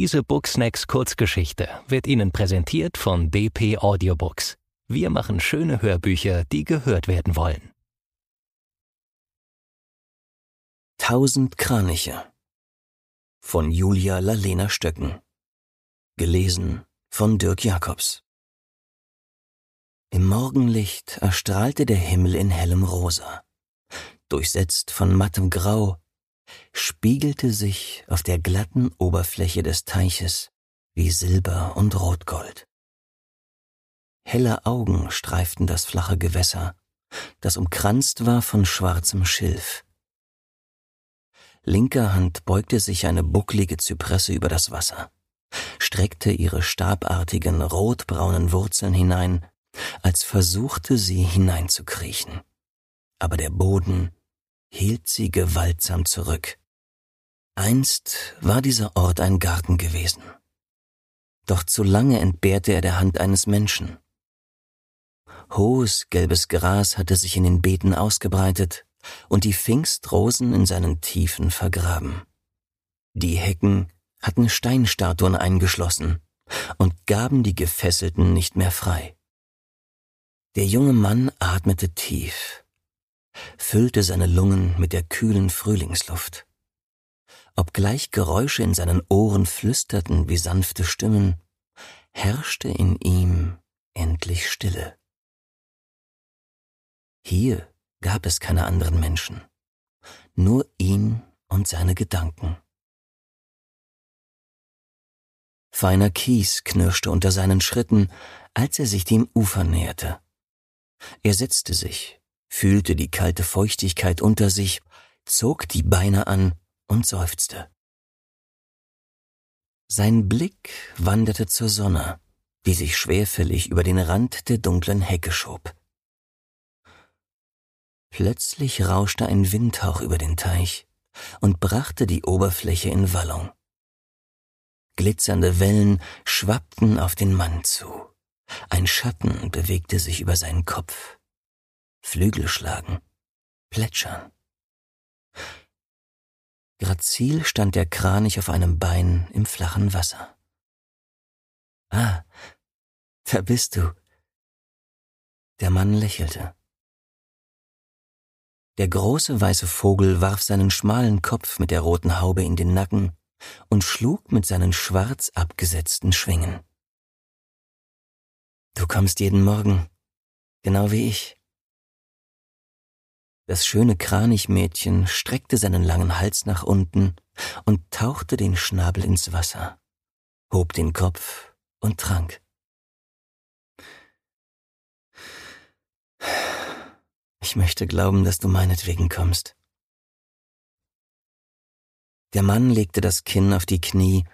Diese Booksnacks Kurzgeschichte wird Ihnen präsentiert von DP Audiobooks. Wir machen schöne Hörbücher, die gehört werden wollen. Tausend Kraniche von Julia Lalena Stöcken. Gelesen von Dirk Jacobs. Im Morgenlicht erstrahlte der Himmel in hellem Rosa. Durchsetzt von mattem Grau spiegelte sich auf der glatten Oberfläche des Teiches wie Silber und Rotgold. Helle Augen streiften das flache Gewässer, das umkranzt war von schwarzem Schilf. Linker Hand beugte sich eine bucklige Zypresse über das Wasser, streckte ihre stabartigen rotbraunen Wurzeln hinein, als versuchte sie hineinzukriechen. Aber der Boden hielt sie gewaltsam zurück. Einst war dieser Ort ein Garten gewesen. Doch zu lange entbehrte er der Hand eines Menschen. Hohes gelbes Gras hatte sich in den Beeten ausgebreitet und die Pfingstrosen in seinen Tiefen vergraben. Die Hecken hatten Steinstatuen eingeschlossen und gaben die Gefesselten nicht mehr frei. Der junge Mann atmete tief füllte seine Lungen mit der kühlen Frühlingsluft. Obgleich Geräusche in seinen Ohren flüsterten wie sanfte Stimmen, herrschte in ihm endlich Stille. Hier gab es keine anderen Menschen, nur ihn und seine Gedanken. Feiner Kies knirschte unter seinen Schritten, als er sich dem Ufer näherte. Er setzte sich, fühlte die kalte Feuchtigkeit unter sich, zog die Beine an und seufzte. Sein Blick wanderte zur Sonne, die sich schwerfällig über den Rand der dunklen Hecke schob. Plötzlich rauschte ein Windhauch über den Teich und brachte die Oberfläche in Wallung. Glitzernde Wellen schwappten auf den Mann zu. Ein Schatten bewegte sich über seinen Kopf. Flügel schlagen, plätschern. Grazil stand der Kranich auf einem Bein im flachen Wasser. Ah, da bist du. Der Mann lächelte. Der große weiße Vogel warf seinen schmalen Kopf mit der roten Haube in den Nacken und schlug mit seinen schwarz abgesetzten Schwingen. Du kommst jeden Morgen, genau wie ich. Das schöne Kranichmädchen streckte seinen langen Hals nach unten und tauchte den Schnabel ins Wasser, hob den Kopf und trank. Ich möchte glauben, dass du meinetwegen kommst. Der Mann legte das Kinn auf die Knie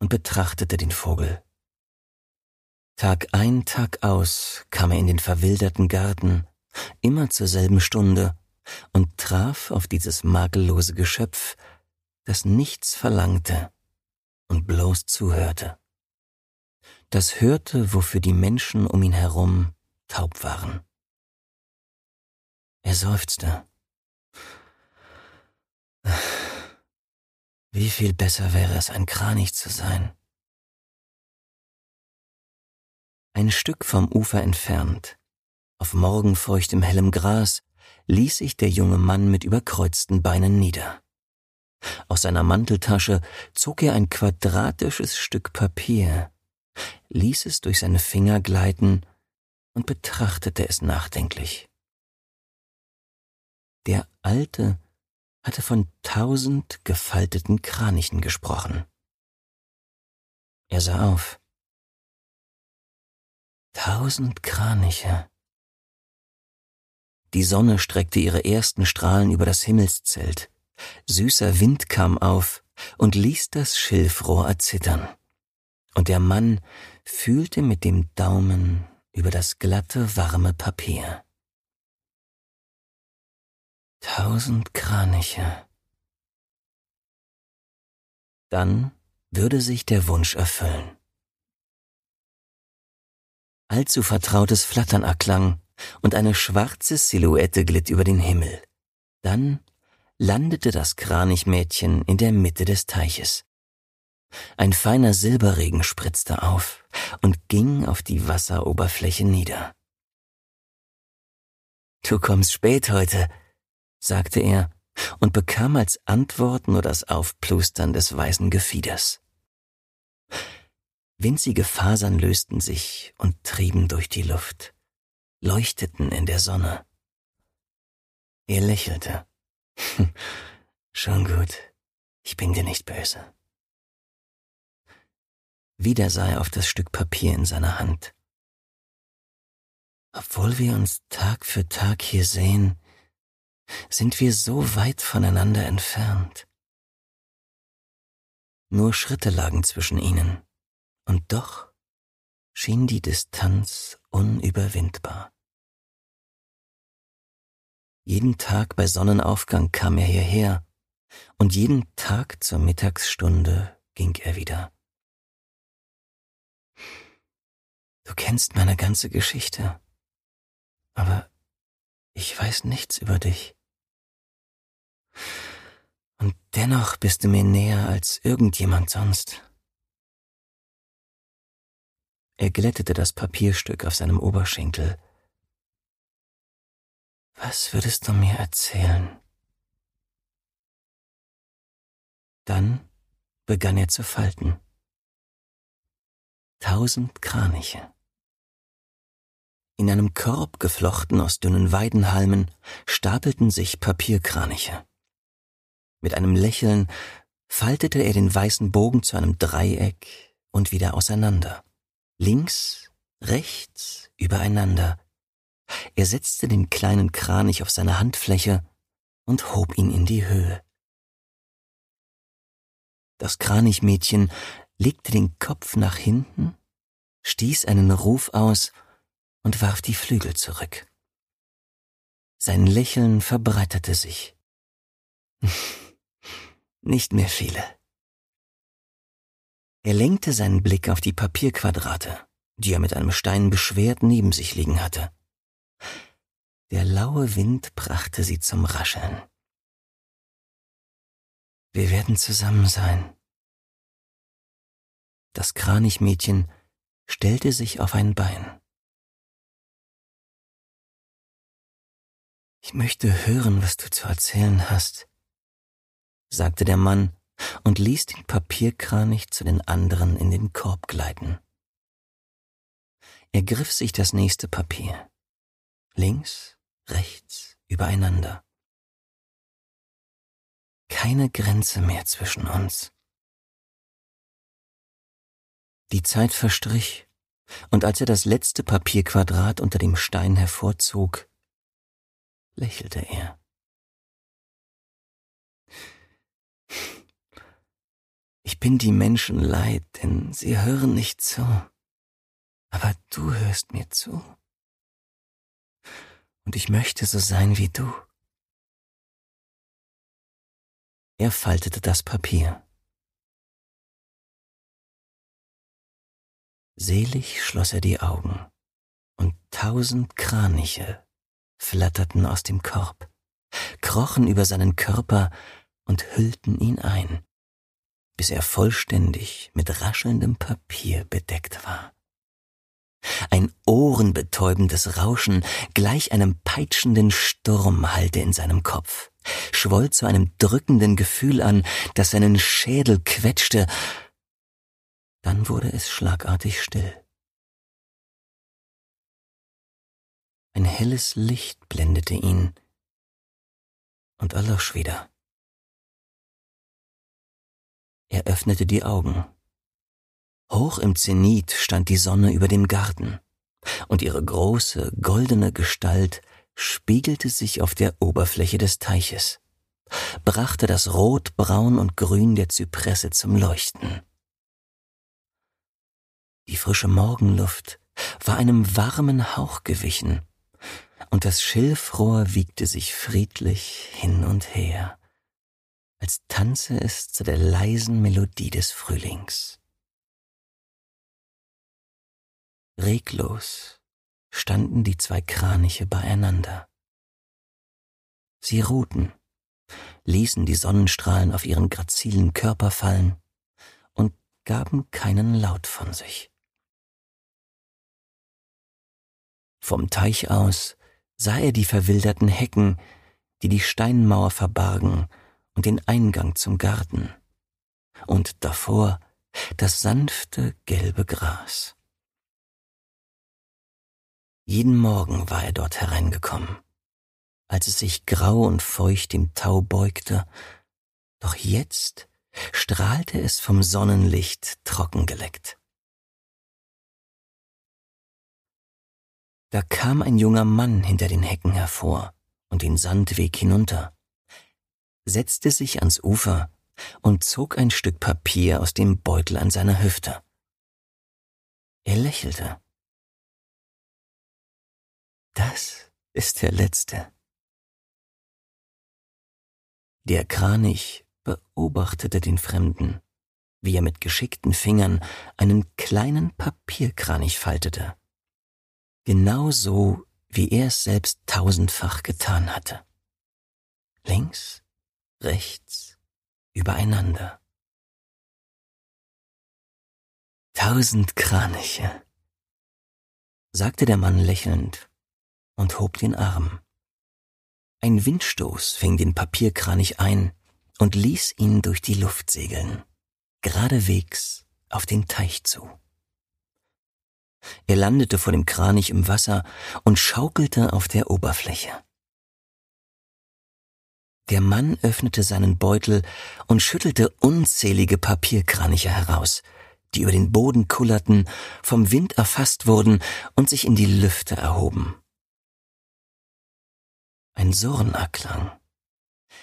und betrachtete den Vogel. Tag ein, Tag aus kam er in den verwilderten Garten, immer zur selben Stunde, und traf auf dieses makellose Geschöpf, das nichts verlangte und bloß zuhörte. Das hörte, wofür die Menschen um ihn herum taub waren. Er seufzte. Wie viel besser wäre es, ein Kranich zu sein. Ein Stück vom Ufer entfernt, auf morgenfeuchtem hellem Gras, ließ sich der junge Mann mit überkreuzten Beinen nieder. Aus seiner Manteltasche zog er ein quadratisches Stück Papier, ließ es durch seine Finger gleiten und betrachtete es nachdenklich. Der Alte hatte von tausend gefalteten Kranichen gesprochen. Er sah auf. Tausend Kraniche. Die Sonne streckte ihre ersten Strahlen über das Himmelszelt. Süßer Wind kam auf und ließ das Schilfrohr erzittern. Und der Mann fühlte mit dem Daumen über das glatte, warme Papier. Tausend Kraniche. Dann würde sich der Wunsch erfüllen. Allzu vertrautes Flattern erklang, und eine schwarze Silhouette glitt über den Himmel. Dann landete das Kranichmädchen in der Mitte des Teiches. Ein feiner Silberregen spritzte auf und ging auf die Wasseroberfläche nieder. Du kommst spät heute, sagte er und bekam als Antwort nur das Aufplustern des weißen Gefieders. Winzige Fasern lösten sich und trieben durch die Luft, leuchteten in der Sonne. Er lächelte. Schon gut, ich bin dir nicht böse. Wieder sah er auf das Stück Papier in seiner Hand. Obwohl wir uns Tag für Tag hier sehen, sind wir so weit voneinander entfernt. Nur Schritte lagen zwischen ihnen, und doch schien die Distanz unüberwindbar. Jeden Tag bei Sonnenaufgang kam er hierher, und jeden Tag zur Mittagsstunde ging er wieder. Du kennst meine ganze Geschichte, aber ich weiß nichts über dich. Und dennoch bist du mir näher als irgendjemand sonst. Er glättete das Papierstück auf seinem Oberschenkel. Was würdest du mir erzählen? Dann begann er zu falten. Tausend Kraniche. In einem Korb geflochten aus dünnen Weidenhalmen stapelten sich Papierkraniche. Mit einem Lächeln faltete er den weißen Bogen zu einem Dreieck und wieder auseinander. Links, rechts, übereinander. Er setzte den kleinen Kranich auf seine Handfläche und hob ihn in die Höhe. Das Kranichmädchen legte den Kopf nach hinten, stieß einen Ruf aus und warf die Flügel zurück. Sein Lächeln verbreiterte sich. Nicht mehr viele. Er lenkte seinen Blick auf die Papierquadrate, die er mit einem Stein beschwert neben sich liegen hatte. Der laue Wind brachte sie zum Rascheln. Wir werden zusammen sein. Das Kranichmädchen stellte sich auf ein Bein. Ich möchte hören, was du zu erzählen hast, sagte der Mann und ließ den Papierkranich zu den anderen in den Korb gleiten. Er griff sich das nächste Papier. Links, rechts, übereinander. Keine Grenze mehr zwischen uns. Die Zeit verstrich, und als er das letzte Papierquadrat unter dem Stein hervorzog, lächelte er. Ich bin die Menschen leid, denn sie hören nicht zu. Aber du hörst mir zu. Und ich möchte so sein wie du. Er faltete das Papier. Selig schloss er die Augen, und tausend Kraniche flatterten aus dem Korb, krochen über seinen Körper und hüllten ihn ein, bis er vollständig mit raschelndem Papier bedeckt war. Ein ohrenbetäubendes Rauschen gleich einem peitschenden Sturm hallte in seinem Kopf, schwoll zu einem drückenden Gefühl an, das seinen Schädel quetschte dann wurde es schlagartig still. Ein helles Licht blendete ihn und erlosch wieder. Er öffnete die Augen. Hoch im Zenit stand die Sonne über dem Garten, und ihre große, goldene Gestalt spiegelte sich auf der Oberfläche des Teiches, brachte das Rot, Braun und Grün der Zypresse zum Leuchten. Die frische Morgenluft war einem warmen Hauch gewichen, und das Schilfrohr wiegte sich friedlich hin und her, als tanze es zu der leisen Melodie des Frühlings. Reglos standen die zwei Kraniche beieinander. Sie ruhten, ließen die Sonnenstrahlen auf ihren grazilen Körper fallen gaben keinen Laut von sich. Vom Teich aus sah er die verwilderten Hecken, die die Steinmauer verbargen und den Eingang zum Garten, und davor das sanfte gelbe Gras. Jeden Morgen war er dort hereingekommen, als es sich grau und feucht im Tau beugte, doch jetzt strahlte es vom Sonnenlicht trockengeleckt. Da kam ein junger Mann hinter den Hecken hervor und den Sandweg hinunter, setzte sich ans Ufer und zog ein Stück Papier aus dem Beutel an seiner Hüfte. Er lächelte. Das ist der letzte. Der Kranich beobachtete den Fremden, wie er mit geschickten Fingern einen kleinen Papierkranich faltete. Genau so, wie er es selbst tausendfach getan hatte. Links, rechts, übereinander. Tausend Kraniche, sagte der Mann lächelnd und hob den Arm. Ein Windstoß fing den Papierkranich ein und ließ ihn durch die Luft segeln, geradewegs auf den Teich zu. Er landete vor dem Kranich im Wasser und schaukelte auf der Oberfläche. Der Mann öffnete seinen Beutel und schüttelte unzählige Papierkraniche heraus, die über den Boden kullerten, vom Wind erfasst wurden und sich in die Lüfte erhoben. Ein Surren erklang.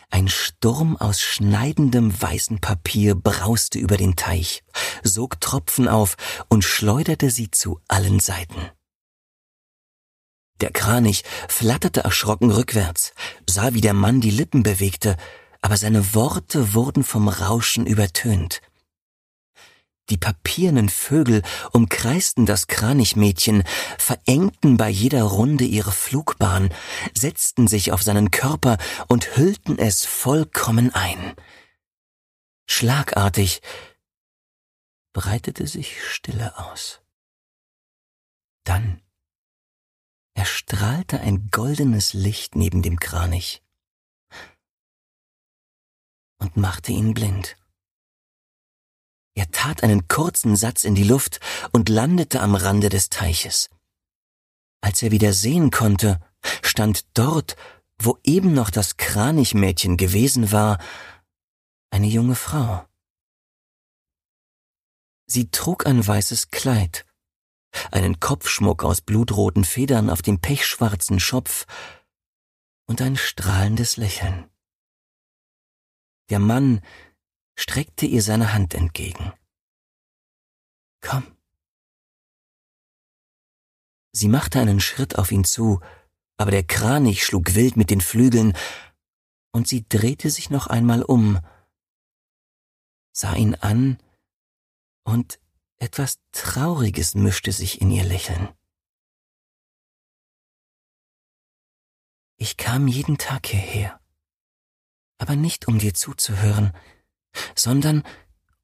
Ein Sturm aus schneidendem weißen Papier brauste über den Teich, sog Tropfen auf und schleuderte sie zu allen Seiten. Der Kranich flatterte erschrocken rückwärts, sah, wie der Mann die Lippen bewegte, aber seine Worte wurden vom Rauschen übertönt. Die papiernen Vögel umkreisten das Kranichmädchen, verengten bei jeder Runde ihre Flugbahn, setzten sich auf seinen Körper und hüllten es vollkommen ein. Schlagartig breitete sich Stille aus. Dann erstrahlte ein goldenes Licht neben dem Kranich und machte ihn blind. Er tat einen kurzen Satz in die Luft und landete am Rande des Teiches. Als er wieder sehen konnte, stand dort, wo eben noch das Kranichmädchen gewesen war, eine junge Frau. Sie trug ein weißes Kleid, einen Kopfschmuck aus blutroten Federn auf dem pechschwarzen Schopf und ein strahlendes Lächeln. Der Mann, streckte ihr seine Hand entgegen. Komm. Sie machte einen Schritt auf ihn zu, aber der Kranich schlug wild mit den Flügeln, und sie drehte sich noch einmal um, sah ihn an, und etwas Trauriges mischte sich in ihr Lächeln. Ich kam jeden Tag hierher, aber nicht um dir zuzuhören, sondern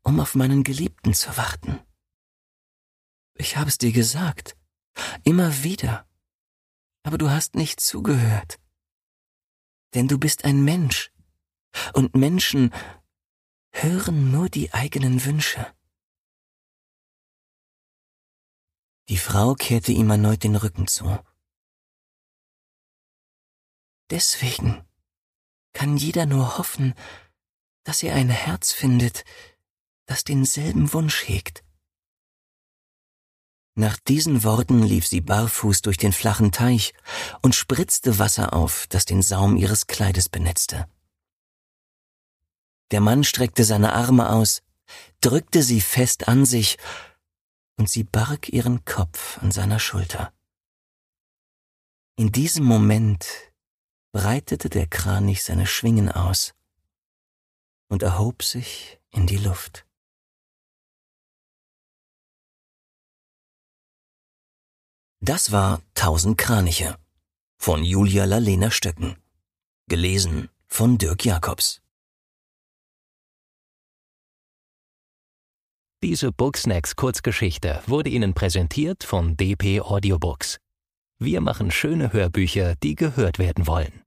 um auf meinen Geliebten zu warten. Ich habe es dir gesagt, immer wieder, aber du hast nicht zugehört. Denn du bist ein Mensch, und Menschen hören nur die eigenen Wünsche. Die Frau kehrte ihm erneut den Rücken zu. Deswegen kann jeder nur hoffen, dass er ein Herz findet, das denselben Wunsch hegt. Nach diesen Worten lief sie barfuß durch den flachen Teich und spritzte Wasser auf, das den Saum ihres Kleides benetzte. Der Mann streckte seine Arme aus, drückte sie fest an sich, und sie barg ihren Kopf an seiner Schulter. In diesem Moment breitete der Kranich seine Schwingen aus, und erhob sich in die Luft. Das war Tausend Kraniche von Julia Lalena Stöcken. Gelesen von Dirk Jacobs. Diese Booksnacks Kurzgeschichte wurde Ihnen präsentiert von DP Audiobooks. Wir machen schöne Hörbücher, die gehört werden wollen.